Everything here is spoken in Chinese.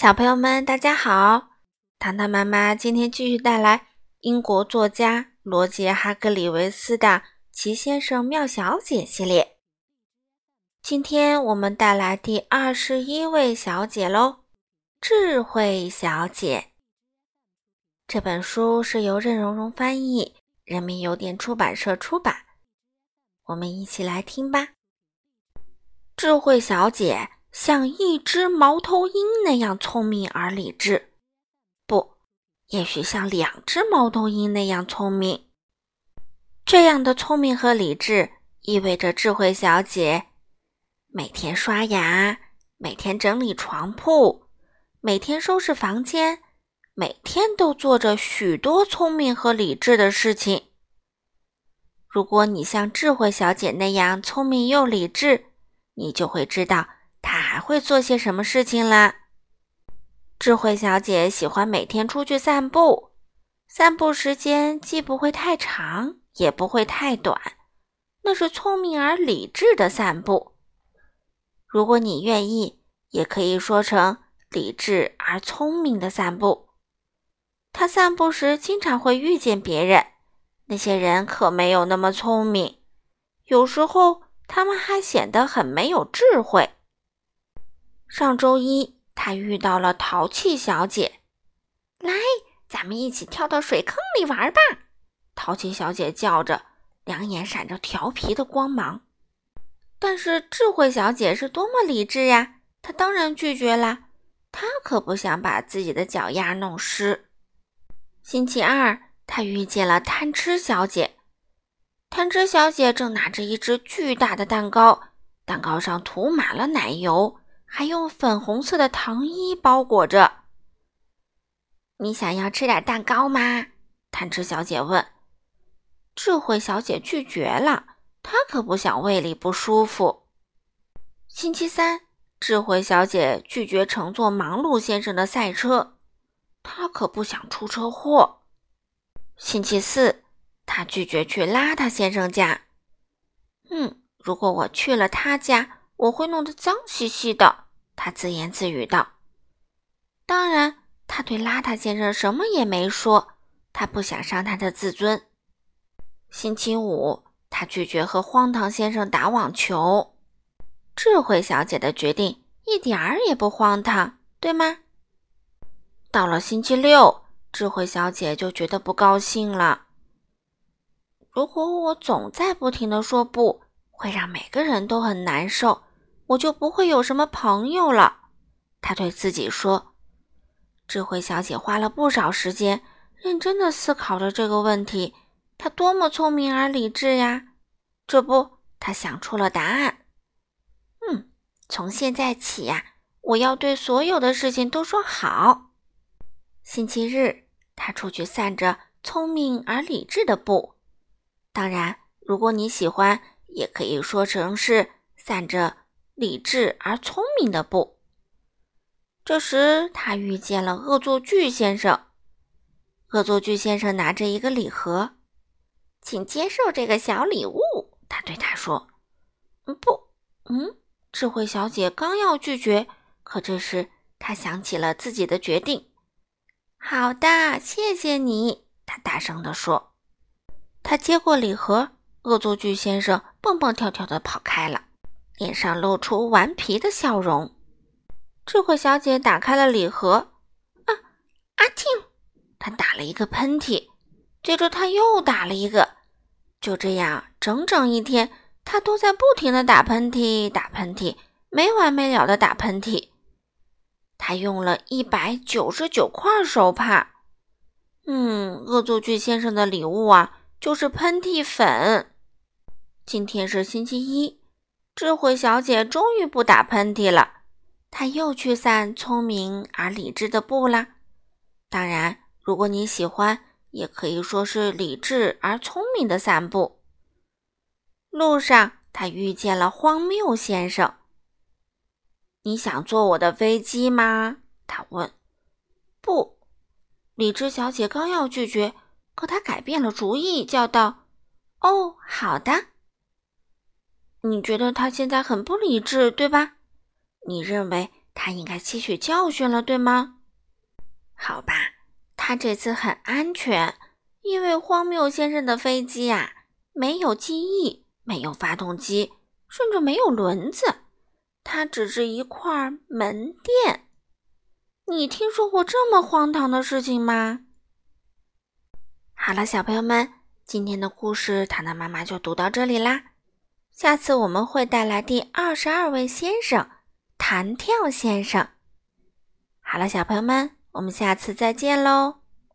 小朋友们，大家好！糖糖妈妈今天继续带来英国作家罗杰·哈格里维斯的《奇先生妙小姐》系列。今天我们带来第二十一位小姐喽，智慧小姐。这本书是由任溶溶翻译，人民邮电出版社出版。我们一起来听吧。智慧小姐。像一只猫头鹰那样聪明而理智，不，也许像两只猫头鹰那样聪明。这样的聪明和理智意味着智慧小姐每天刷牙，每天整理床铺，每天收拾房间，每天都做着许多聪明和理智的事情。如果你像智慧小姐那样聪明又理智，你就会知道。他还会做些什么事情啦？智慧小姐喜欢每天出去散步，散步时间既不会太长，也不会太短，那是聪明而理智的散步。如果你愿意，也可以说成理智而聪明的散步。她散步时经常会遇见别人，那些人可没有那么聪明，有时候他们还显得很没有智慧。上周一，他遇到了淘气小姐。来，咱们一起跳到水坑里玩吧！淘气小姐叫着，两眼闪着调皮的光芒。但是智慧小姐是多么理智呀！她当然拒绝啦。她可不想把自己的脚丫弄湿。星期二，她遇见了贪吃小姐。贪吃小姐正拿着一只巨大的蛋糕，蛋糕上涂满了奶油。还用粉红色的糖衣包裹着。你想要吃点蛋糕吗？贪吃小姐问。智慧小姐拒绝了，她可不想胃里不舒服。星期三，智慧小姐拒绝乘坐忙碌先生的赛车，她可不想出车祸。星期四，她拒绝去邋遢先生家。嗯，如果我去了他家。我会弄得脏兮兮的，他自言自语道。当然，他对邋遢先生什么也没说，他不想伤他的自尊。星期五，他拒绝和荒唐先生打网球。智慧小姐的决定一点儿也不荒唐，对吗？到了星期六，智慧小姐就觉得不高兴了。如果我总在不停的说不，会让每个人都很难受。我就不会有什么朋友了，他对自己说。智慧小姐花了不少时间，认真的思考着这个问题。她多么聪明而理智呀！这不，她想出了答案。嗯，从现在起呀，我要对所有的事情都说好。星期日，她出去散着聪明而理智的步。当然，如果你喜欢，也可以说成是散着。理智而聪明的布。这时，他遇见了恶作剧先生。恶作剧先生拿着一个礼盒，请接受这个小礼物。他对他说：“嗯，不，嗯。”智慧小姐刚要拒绝，可这时她想起了自己的决定。“好的，谢谢你。”她大声地说。他接过礼盒，恶作剧先生蹦蹦跳跳地跑开了。脸上露出顽皮的笑容。智慧小姐打开了礼盒，啊，阿庆，她打了一个喷嚏，接着她又打了一个。就这样，整整一天，她都在不停的打喷嚏，打喷嚏，没完没了的打喷嚏。她用了一百九十九块手帕。嗯，恶作剧先生的礼物啊，就是喷嚏粉。今天是星期一。智慧小姐终于不打喷嚏了，她又去散聪明而理智的步啦。当然，如果你喜欢，也可以说是理智而聪明的散步。路上，她遇见了荒谬先生。“你想坐我的飞机吗？”他问。“不。”理智小姐刚要拒绝，可她改变了主意，叫道：“哦，好的。”你觉得他现在很不理智，对吧？你认为他应该吸取教训了，对吗？好吧，他这次很安全，因为荒谬先生的飞机呀，没有机翼，没有发动机，甚至没有轮子，它只是一块门垫。你听说过这么荒唐的事情吗？好了，小朋友们，今天的故事糖糖妈妈就读到这里啦。下次我们会带来第二十二位先生——弹跳先生。好了，小朋友们。我们下次再见喽。